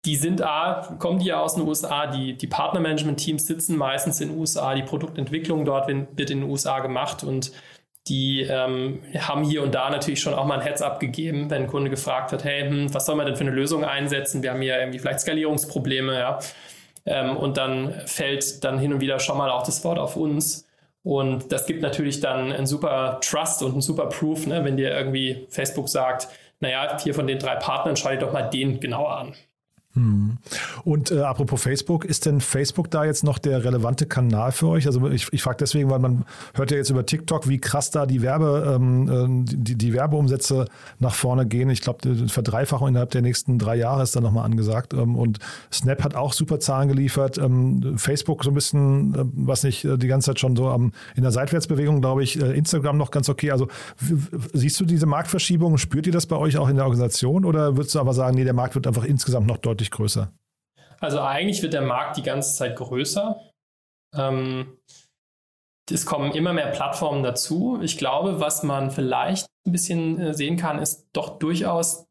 die sind A, kommen die ja aus den USA, die, die Partnermanagement-Teams sitzen meistens in den USA, die Produktentwicklung dort wird in den USA gemacht und die ähm, haben hier und da natürlich schon auch mal ein Heads-up gegeben, wenn ein Kunde gefragt hat, hey, hm, was soll man denn für eine Lösung einsetzen? Wir haben hier irgendwie vielleicht Skalierungsprobleme, ja. Ähm, und dann fällt dann hin und wieder schon mal auch das Wort auf uns. Und das gibt natürlich dann einen super Trust und einen super Proof, ne, wenn dir irgendwie Facebook sagt, naja, hier von den drei Partnern schau dir doch mal den genauer an. Hm. Und äh, apropos Facebook, ist denn Facebook da jetzt noch der relevante Kanal für euch? Also ich, ich frage deswegen, weil man hört ja jetzt über TikTok, wie krass da die Werbe, ähm, äh, die, die Werbeumsätze nach vorne gehen. Ich glaube, Verdreifachung innerhalb der nächsten drei Jahre ist da nochmal angesagt. Ähm, und Snap hat auch super Zahlen geliefert. Ähm, Facebook so ein bisschen, was nicht, äh, die ganze Zeit schon so am, in der Seitwärtsbewegung, glaube ich. Äh, Instagram noch ganz okay. Also siehst du diese Marktverschiebung? Spürt ihr das bei euch auch in der Organisation? Oder würdest du aber sagen, nee, der Markt wird einfach insgesamt noch deutlich deutlich größer? Also eigentlich wird der Markt die ganze Zeit größer. Ähm, es kommen immer mehr Plattformen dazu. Ich glaube, was man vielleicht ein bisschen äh, sehen kann, ist doch durchaus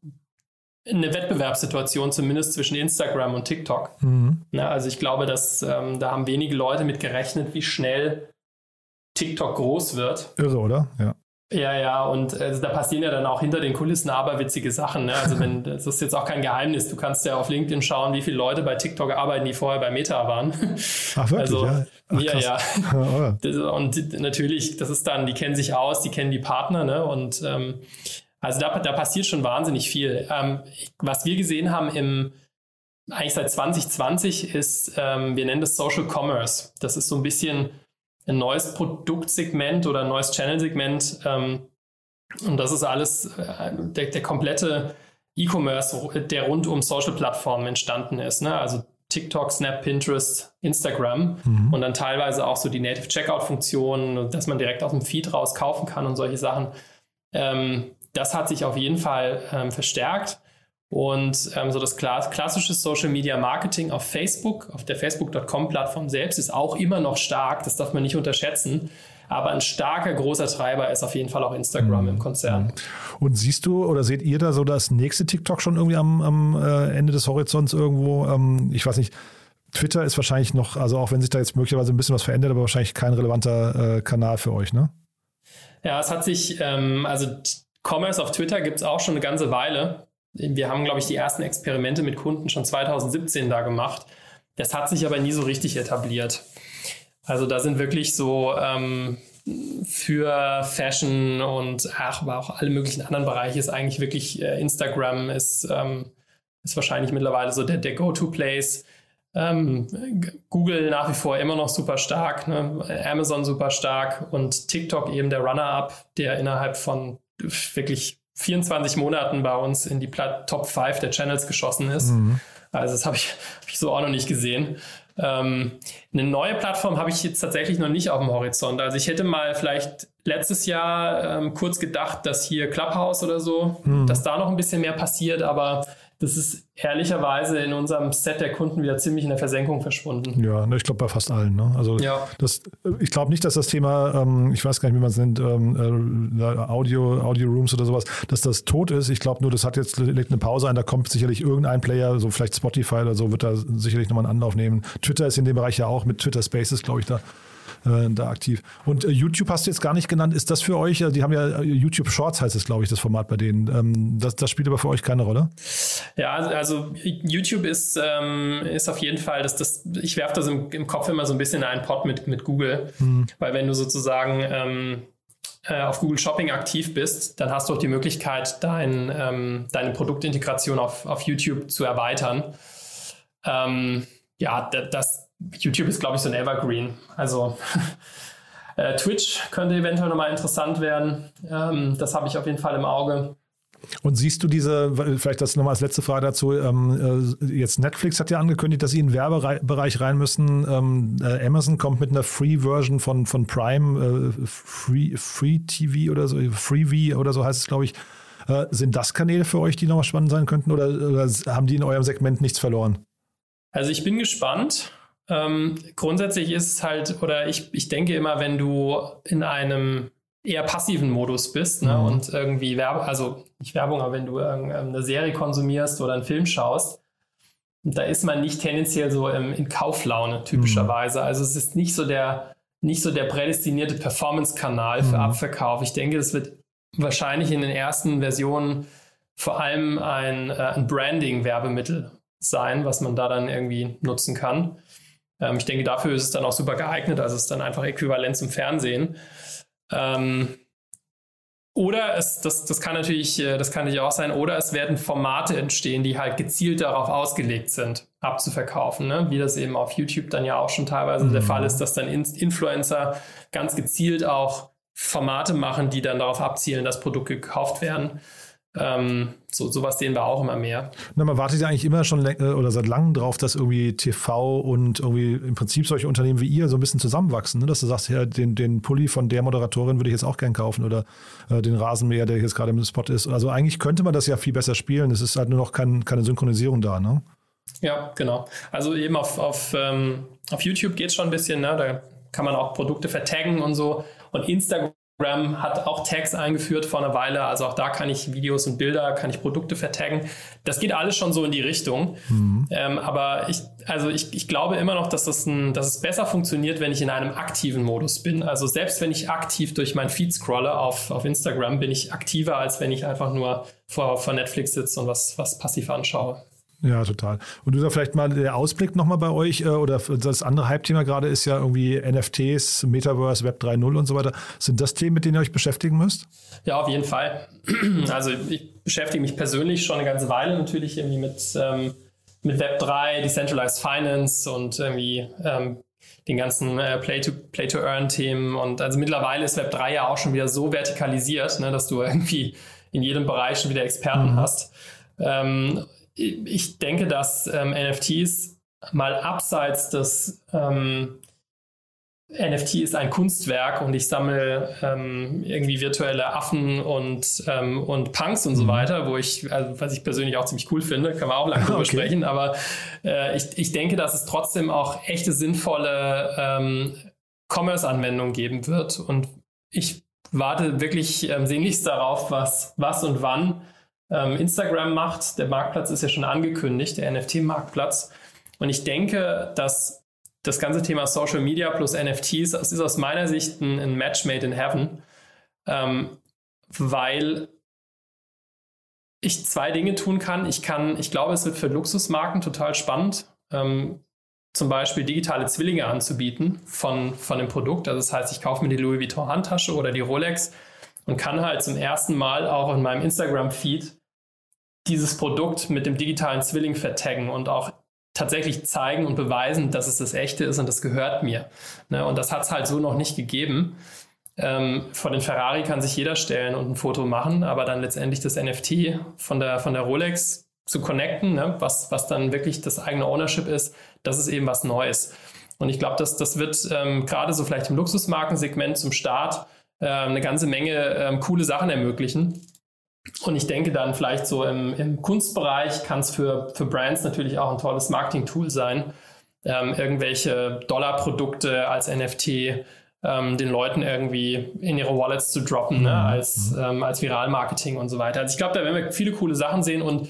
eine Wettbewerbssituation, zumindest zwischen Instagram und TikTok. Mhm. Ja, also ich glaube, dass ähm, da haben wenige Leute mit gerechnet, wie schnell TikTok groß wird. Irre, oder? Ja. Ja, ja, und also da passieren ja dann auch hinter den Kulissen aberwitzige Sachen. Ne? Also wenn, das ist jetzt auch kein Geheimnis. Du kannst ja auf LinkedIn schauen, wie viele Leute bei TikTok arbeiten, die vorher bei Meta waren. Ach, wirklich? Also, ja, Ach, ja. ja. Oh, und natürlich, das ist dann, die kennen sich aus, die kennen die Partner, ne? Und ähm, also da, da passiert schon wahnsinnig viel. Ähm, was wir gesehen haben im eigentlich seit 2020 ist, ähm, wir nennen das Social Commerce. Das ist so ein bisschen ein neues Produktsegment oder ein neues Channel-Segment. Ähm, und das ist alles äh, der, der komplette E-Commerce, der rund um Social-Plattformen entstanden ist. Ne? Also TikTok, Snap, Pinterest, Instagram mhm. und dann teilweise auch so die Native Checkout-Funktion, dass man direkt aus dem Feed raus kaufen kann und solche Sachen. Ähm, das hat sich auf jeden Fall ähm, verstärkt. Und ähm, so das klassische Social Media Marketing auf Facebook, auf der Facebook.com-Plattform selbst, ist auch immer noch stark. Das darf man nicht unterschätzen. Aber ein starker, großer Treiber ist auf jeden Fall auch Instagram mhm. im Konzern. Und siehst du oder seht ihr da so das nächste TikTok schon irgendwie am, am äh, Ende des Horizonts irgendwo? Ähm, ich weiß nicht. Twitter ist wahrscheinlich noch, also auch wenn sich da jetzt möglicherweise ein bisschen was verändert, aber wahrscheinlich kein relevanter äh, Kanal für euch, ne? Ja, es hat sich, ähm, also Commerce auf Twitter gibt es auch schon eine ganze Weile. Wir haben, glaube ich, die ersten Experimente mit Kunden schon 2017 da gemacht. Das hat sich aber nie so richtig etabliert. Also da sind wirklich so ähm, für Fashion und ach, aber auch alle möglichen anderen Bereiche ist eigentlich wirklich äh, Instagram ist, ähm, ist wahrscheinlich mittlerweile so der, der Go-To-Place. Ähm, Google nach wie vor immer noch super stark, ne? Amazon super stark und TikTok eben der Runner-up, der innerhalb von wirklich 24 Monaten bei uns in die Top 5 der Channels geschossen ist. Mhm. Also das habe ich, hab ich so auch noch nicht gesehen. Ähm, eine neue Plattform habe ich jetzt tatsächlich noch nicht auf dem Horizont. Also ich hätte mal vielleicht letztes Jahr ähm, kurz gedacht, dass hier Clubhouse oder so, mhm. dass da noch ein bisschen mehr passiert, aber das ist ehrlicherweise in unserem Set der Kunden wieder ziemlich in der Versenkung verschwunden. Ja, ne, ich glaube bei fast allen. Ne? Also ja. das, ich glaube nicht, dass das Thema, ähm, ich weiß gar nicht, wie man es nennt, ähm, äh, Audio, Audio Rooms oder sowas, dass das tot ist. Ich glaube nur, das hat jetzt legt eine Pause ein. Da kommt sicherlich irgendein Player, so vielleicht Spotify oder so, wird da sicherlich nochmal einen Anlauf nehmen. Twitter ist in dem Bereich ja auch mit Twitter Spaces, glaube ich, da äh, da aktiv. Und äh, YouTube hast du jetzt gar nicht genannt. Ist das für euch, äh, die haben ja äh, YouTube Shorts heißt es, glaube ich, das Format bei denen. Ähm, das, das spielt aber für euch keine Rolle? Ja, also, also YouTube ist, ähm, ist auf jeden Fall, dass das, ich werfe das im, im, Kopf immer so ein bisschen in einen Pot mit, mit Google, hm. weil wenn du sozusagen ähm, äh, auf Google Shopping aktiv bist, dann hast du auch die Möglichkeit, dein, ähm, deine Produktintegration auf, auf YouTube zu erweitern. Ähm, ja, das, YouTube ist, glaube ich, so ein Evergreen. Also äh, Twitch könnte eventuell nochmal interessant werden. Ähm, das habe ich auf jeden Fall im Auge. Und siehst du diese, vielleicht das nochmal als letzte Frage dazu, ähm, äh, jetzt Netflix hat ja angekündigt, dass sie in den Werbebereich rein müssen. Ähm, äh, Amazon kommt mit einer Free-Version von, von Prime, äh, Free, Free TV oder so, Freevee oder so heißt es, glaube ich. Äh, sind das Kanäle für euch, die nochmal spannend sein könnten oder, oder haben die in eurem Segment nichts verloren? Also ich bin gespannt. Ähm, grundsätzlich ist es halt, oder ich, ich denke immer, wenn du in einem eher passiven Modus bist ne, mhm. und irgendwie Werbung, also nicht Werbung, aber wenn du eine Serie konsumierst oder einen Film schaust, da ist man nicht tendenziell so im, in Kauflaune typischerweise. Mhm. Also es ist nicht so der, nicht so der prädestinierte Performance-Kanal für mhm. Abverkauf. Ich denke, es wird wahrscheinlich in den ersten Versionen vor allem ein, äh, ein Branding-Werbemittel sein, was man da dann irgendwie nutzen kann. Ähm, ich denke, dafür ist es dann auch super geeignet. Also es ist dann einfach äquivalent zum Fernsehen. Ähm, oder es, das, das kann natürlich, äh, das kann natürlich auch sein, oder es werden Formate entstehen, die halt gezielt darauf ausgelegt sind, abzuverkaufen. Ne? Wie das eben auf YouTube dann ja auch schon teilweise mhm. der Fall ist, dass dann Influencer ganz gezielt auch Formate machen, die dann darauf abzielen, dass Produkte gekauft werden. Ähm, so, sowas sehen wir auch immer mehr. Na, man wartet ja eigentlich immer schon äh, oder seit langem drauf, dass irgendwie TV und irgendwie im Prinzip solche Unternehmen wie ihr so ein bisschen zusammenwachsen. Ne? Dass du sagst, ja, den, den Pulli von der Moderatorin würde ich jetzt auch gern kaufen oder äh, den Rasenmäher, der jetzt gerade im Spot ist. Also eigentlich könnte man das ja viel besser spielen. Es ist halt nur noch kein, keine Synchronisierung da, ne? Ja, genau. Also eben auf, auf, ähm, auf YouTube geht es schon ein bisschen, ne? da kann man auch Produkte vertaggen und so. Und Instagram Instagram hat auch Tags eingeführt vor einer Weile. Also auch da kann ich Videos und Bilder, kann ich Produkte vertaggen. Das geht alles schon so in die Richtung. Mhm. Ähm, aber ich, also ich, ich glaube immer noch, dass, das ein, dass es besser funktioniert, wenn ich in einem aktiven Modus bin. Also selbst wenn ich aktiv durch mein Feed scrolle auf, auf Instagram, bin ich aktiver, als wenn ich einfach nur vor, vor Netflix sitze und was, was passiv anschaue. Ja, total. Und du da vielleicht mal der Ausblick nochmal bei euch, äh, oder das andere Hype-Thema gerade ist ja irgendwie NFTs, Metaverse, Web 3.0 und so weiter. Sind das Themen, mit denen ihr euch beschäftigen müsst? Ja, auf jeden Fall. Also ich beschäftige mich persönlich schon eine ganze Weile natürlich irgendwie mit, ähm, mit Web 3, Decentralized Finance und irgendwie ähm, den ganzen äh, Play-to-Earn-Themen. und also mittlerweile ist Web 3 ja auch schon wieder so vertikalisiert, ne, dass du irgendwie in jedem Bereich schon wieder Experten mhm. hast. Ähm, ich denke, dass ähm, NFTs mal abseits des ähm, NFT ist ein Kunstwerk und ich sammle ähm, irgendwie virtuelle Affen und, ähm, und Punks und so mhm. weiter, wo ich, also was ich persönlich auch ziemlich cool finde, kann man auch lange drüber okay. sprechen, aber äh, ich, ich denke, dass es trotzdem auch echte sinnvolle ähm, Commerce-Anwendungen geben wird und ich warte wirklich ähm, sehnlichst darauf, was, was und wann ähm, Instagram macht. Der Marktplatz ist ja schon angekündigt, der NFT-Marktplatz. Und ich denke, dass das ganze Thema Social Media plus NFTs, das ist aus meiner Sicht ein, ein Match made in heaven, ähm, weil ich zwei Dinge tun kann. Ich kann, ich glaube, es wird für Luxusmarken total spannend, ähm, zum Beispiel digitale Zwillinge anzubieten von, von dem Produkt. Also das heißt, ich kaufe mir die Louis Vuitton Handtasche oder die Rolex und kann halt zum ersten Mal auch in meinem Instagram-Feed dieses Produkt mit dem digitalen Zwilling vertaggen und auch tatsächlich zeigen und beweisen, dass es das echte ist und das gehört mir. Ne? Und das hat es halt so noch nicht gegeben. Ähm, vor den Ferrari kann sich jeder stellen und ein Foto machen, aber dann letztendlich das NFT von der, von der Rolex zu connecten, ne? was, was dann wirklich das eigene Ownership ist, das ist eben was Neues. Und ich glaube, das, das wird ähm, gerade so vielleicht im Luxusmarkensegment zum Start äh, eine ganze Menge ähm, coole Sachen ermöglichen. und ich denke dann vielleicht so im, im Kunstbereich kann es für, für Brands natürlich auch ein tolles Marketing-Tool sein, ähm, irgendwelche Dollarprodukte als NFT ähm, den Leuten irgendwie in ihre Wallets zu droppen, ne? Mhm. als, ähm, als Viral-Marketing und so weiter. Also ich glaube, da werden wir viele coole Sachen sehen und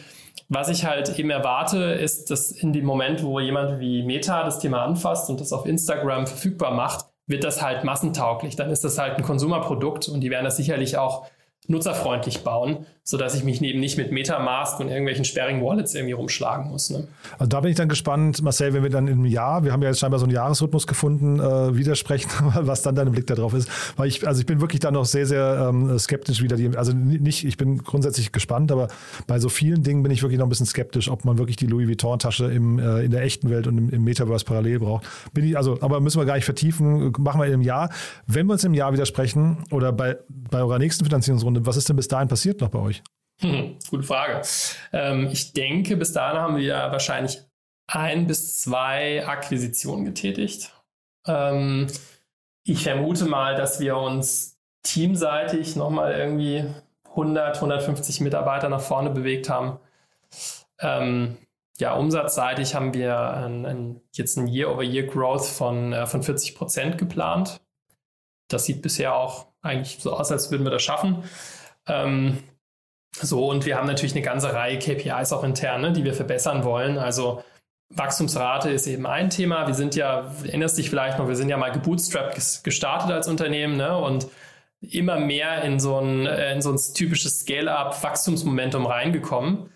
was ich halt eben erwarte, ist, dass in dem Moment, wo jemand wie Meta das Thema anfasst und das auf Instagram verfügbar macht, wird das halt massentauglich. Dann ist das halt ein Konsumerprodukt und die werden das sicherlich auch nutzerfreundlich bauen, sodass ich mich eben nicht mit Metamask und irgendwelchen sperrigen Wallets irgendwie rumschlagen muss. Ne? Also da bin ich dann gespannt, Marcel, wenn wir dann im Jahr, wir haben ja jetzt scheinbar so einen Jahresrhythmus gefunden, äh, widersprechen, was dann dein Blick darauf ist. Weil ich, also ich bin wirklich da noch sehr, sehr ähm, skeptisch wieder. Die, also nicht, ich bin grundsätzlich gespannt, aber bei so vielen Dingen bin ich wirklich noch ein bisschen skeptisch, ob man wirklich die Louis Vuitton-Tasche äh, in der echten Welt und im, im Metaverse parallel braucht. Bin ich, also, aber müssen wir gar nicht vertiefen, machen wir im Jahr. Wenn wir uns im Jahr widersprechen oder bei, bei eurer nächsten Finanzierungsrunde, was ist denn bis dahin passiert noch bei euch? Hm, gute Frage. Ähm, ich denke, bis dahin haben wir wahrscheinlich ein bis zwei Akquisitionen getätigt. Ähm, ich vermute mal, dass wir uns teamseitig nochmal irgendwie 100, 150 Mitarbeiter nach vorne bewegt haben. Ähm, ja, umsatzseitig haben wir ein, ein, jetzt ein Year-over-Year-Growth von, äh, von 40 Prozent geplant. Das sieht bisher auch eigentlich so aus, als würden wir das schaffen. Ähm, so, und wir haben natürlich eine ganze Reihe KPIs auch intern, ne, die wir verbessern wollen. Also Wachstumsrate ist eben ein Thema. Wir sind ja, erinnerst dich vielleicht noch, wir sind ja mal gebootstrapped gestartet als Unternehmen ne, und immer mehr in so ein, äh, in so ein typisches Scale-up-Wachstumsmomentum reingekommen.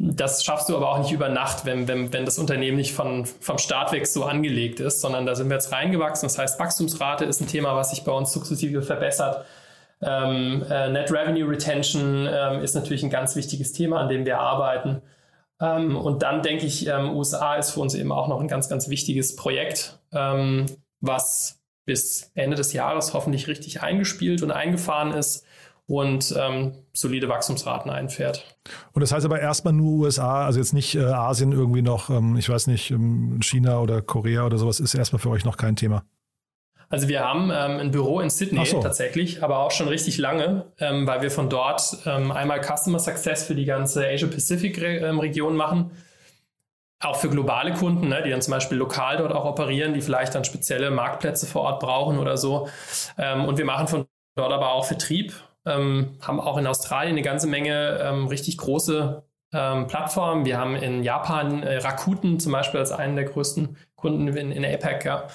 Das schaffst du aber auch nicht über Nacht, wenn, wenn, wenn das Unternehmen nicht von, vom Start weg so angelegt ist, sondern da sind wir jetzt reingewachsen. Das heißt, Wachstumsrate ist ein Thema, was sich bei uns sukzessive verbessert. Ähm, äh, Net Revenue Retention ähm, ist natürlich ein ganz wichtiges Thema, an dem wir arbeiten. Ähm, und dann denke ich, ähm, USA ist für uns eben auch noch ein ganz, ganz wichtiges Projekt, ähm, was bis Ende des Jahres hoffentlich richtig eingespielt und eingefahren ist und ähm, solide Wachstumsraten einfährt. Und das heißt aber erstmal nur USA, also jetzt nicht äh, Asien irgendwie noch, ähm, ich weiß nicht, ähm, China oder Korea oder sowas ist erstmal für euch noch kein Thema. Also wir haben ähm, ein Büro in Sydney so. tatsächlich, aber auch schon richtig lange, ähm, weil wir von dort ähm, einmal Customer Success für die ganze Asia-Pacific-Region ähm, machen. Auch für globale Kunden, ne, die dann zum Beispiel lokal dort auch operieren, die vielleicht dann spezielle Marktplätze vor Ort brauchen oder so. Ähm, und wir machen von dort aber auch Vertrieb, ähm, haben auch in Australien eine ganze Menge richtig große Plattformen. Wir haben in Japan äh, Rakuten zum Beispiel als einen der größten Kunden in, in APEC. Ja.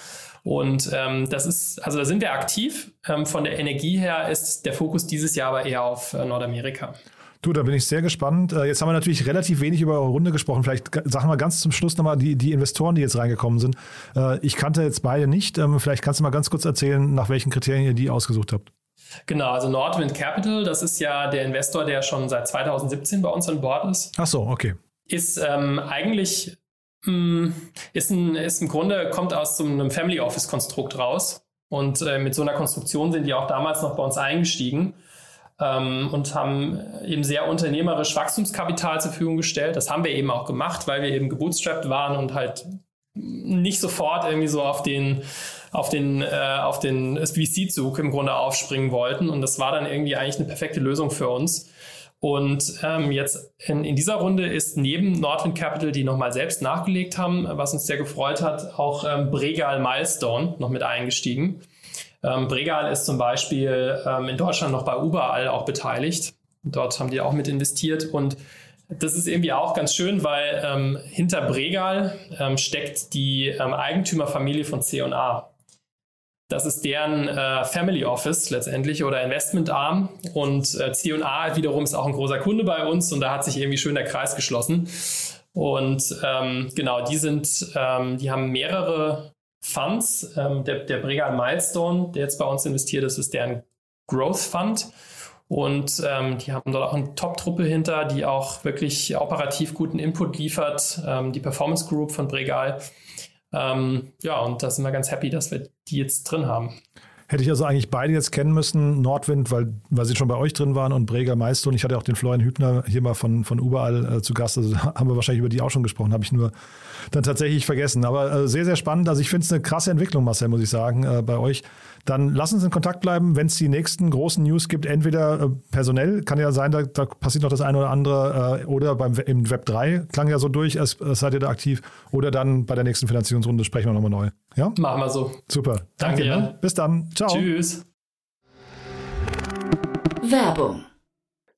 Und ähm, das ist, also da sind wir aktiv. Ähm, von der Energie her ist der Fokus dieses Jahr aber eher auf äh, Nordamerika. Du, da bin ich sehr gespannt. Äh, jetzt haben wir natürlich relativ wenig über eure Runde gesprochen. Vielleicht sagen wir ganz zum Schluss nochmal die, die Investoren, die jetzt reingekommen sind. Äh, ich kannte jetzt beide nicht. Ähm, vielleicht kannst du mal ganz kurz erzählen, nach welchen Kriterien ihr die ausgesucht habt. Genau, also Nordwind Capital, das ist ja der Investor, der schon seit 2017 bei uns an Bord ist. Ach so, okay. Ist ähm, eigentlich Mm, ist, ein, ist im Grunde, kommt aus so einem Family Office Konstrukt raus. Und äh, mit so einer Konstruktion sind die auch damals noch bei uns eingestiegen ähm, und haben eben sehr unternehmerisch Wachstumskapital zur Verfügung gestellt. Das haben wir eben auch gemacht, weil wir eben gebootstrapped waren und halt nicht sofort irgendwie so auf den auf den äh, auf den VC-Zug im Grunde aufspringen wollten. Und das war dann irgendwie eigentlich eine perfekte Lösung für uns. Und ähm, jetzt in, in, dieser Runde ist neben Nordwind Capital, die nochmal selbst nachgelegt haben, was uns sehr gefreut hat, auch ähm, Bregal Milestone noch mit eingestiegen. Ähm, Bregal ist zum Beispiel ähm, in Deutschland noch bei Überall auch beteiligt. Dort haben die auch mit investiert und das ist irgendwie auch ganz schön, weil ähm, hinter Bregal ähm, steckt die ähm, Eigentümerfamilie von C&A. Das ist deren äh, Family Office letztendlich oder Investmentarm. Und äh, C&A wiederum ist auch ein großer Kunde bei uns und da hat sich irgendwie schön der Kreis geschlossen. Und ähm, genau, die sind, ähm, die haben mehrere Funds. Ähm, der, der Bregal Milestone, der jetzt bei uns investiert ist, ist deren Growth Fund. Und ähm, die haben dort auch eine Top-Truppe hinter, die auch wirklich operativ guten Input liefert. Ähm, die Performance Group von Bregal. Ähm, ja, und da sind wir ganz happy, dass wir die jetzt drin haben. Hätte ich also eigentlich beide jetzt kennen müssen. Nordwind, weil, weil sie schon bei euch drin waren und Breger Meister. Und ich hatte auch den Florian Hübner hier mal von, von überall äh, zu Gast. Also haben wir wahrscheinlich über die auch schon gesprochen, habe ich nur dann tatsächlich vergessen. Aber äh, sehr, sehr spannend. Also ich finde es eine krasse Entwicklung, Marcel, muss ich sagen, äh, bei euch. Dann lass uns in Kontakt bleiben, wenn es die nächsten großen News gibt, entweder äh, personell, kann ja sein, da, da, passiert noch das eine oder andere, äh, oder beim, im Web 3, klang ja so durch, als, als seid ihr da aktiv, oder dann bei der nächsten Finanzierungsrunde sprechen wir nochmal neu. Ja? Machen wir so. Super. Danke. Danke ne? Bis dann. Ciao. Tschüss. Werbung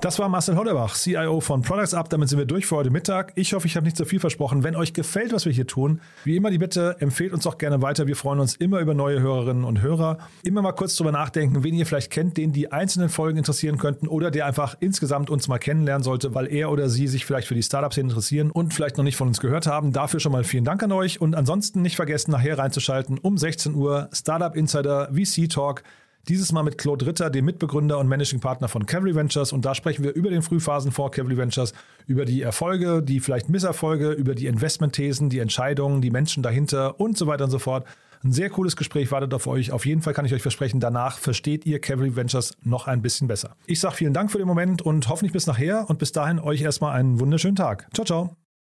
Das war Marcel Hollerbach, CIO von Products Up. Damit sind wir durch für heute Mittag. Ich hoffe, ich habe nicht zu viel versprochen. Wenn euch gefällt, was wir hier tun, wie immer die Bitte, empfehlt uns auch gerne weiter. Wir freuen uns immer über neue Hörerinnen und Hörer. Immer mal kurz drüber nachdenken, wen ihr vielleicht kennt, den die einzelnen Folgen interessieren könnten oder der einfach insgesamt uns mal kennenlernen sollte, weil er oder sie sich vielleicht für die Startup-Szene interessieren und vielleicht noch nicht von uns gehört haben. Dafür schon mal vielen Dank an euch und ansonsten nicht vergessen, nachher reinzuschalten um 16 Uhr Startup Insider VC Talk. Dieses Mal mit Claude Ritter, dem Mitbegründer und Managing Partner von Cavalry Ventures. Und da sprechen wir über den Frühphasenfonds Cavalry Ventures, über die Erfolge, die vielleicht Misserfolge, über die Investmentthesen, die Entscheidungen, die Menschen dahinter und so weiter und so fort. Ein sehr cooles Gespräch wartet auf euch. Auf jeden Fall kann ich euch versprechen, danach versteht ihr Cavalry Ventures noch ein bisschen besser. Ich sage vielen Dank für den Moment und hoffentlich bis nachher. Und bis dahin euch erstmal einen wunderschönen Tag. Ciao, ciao.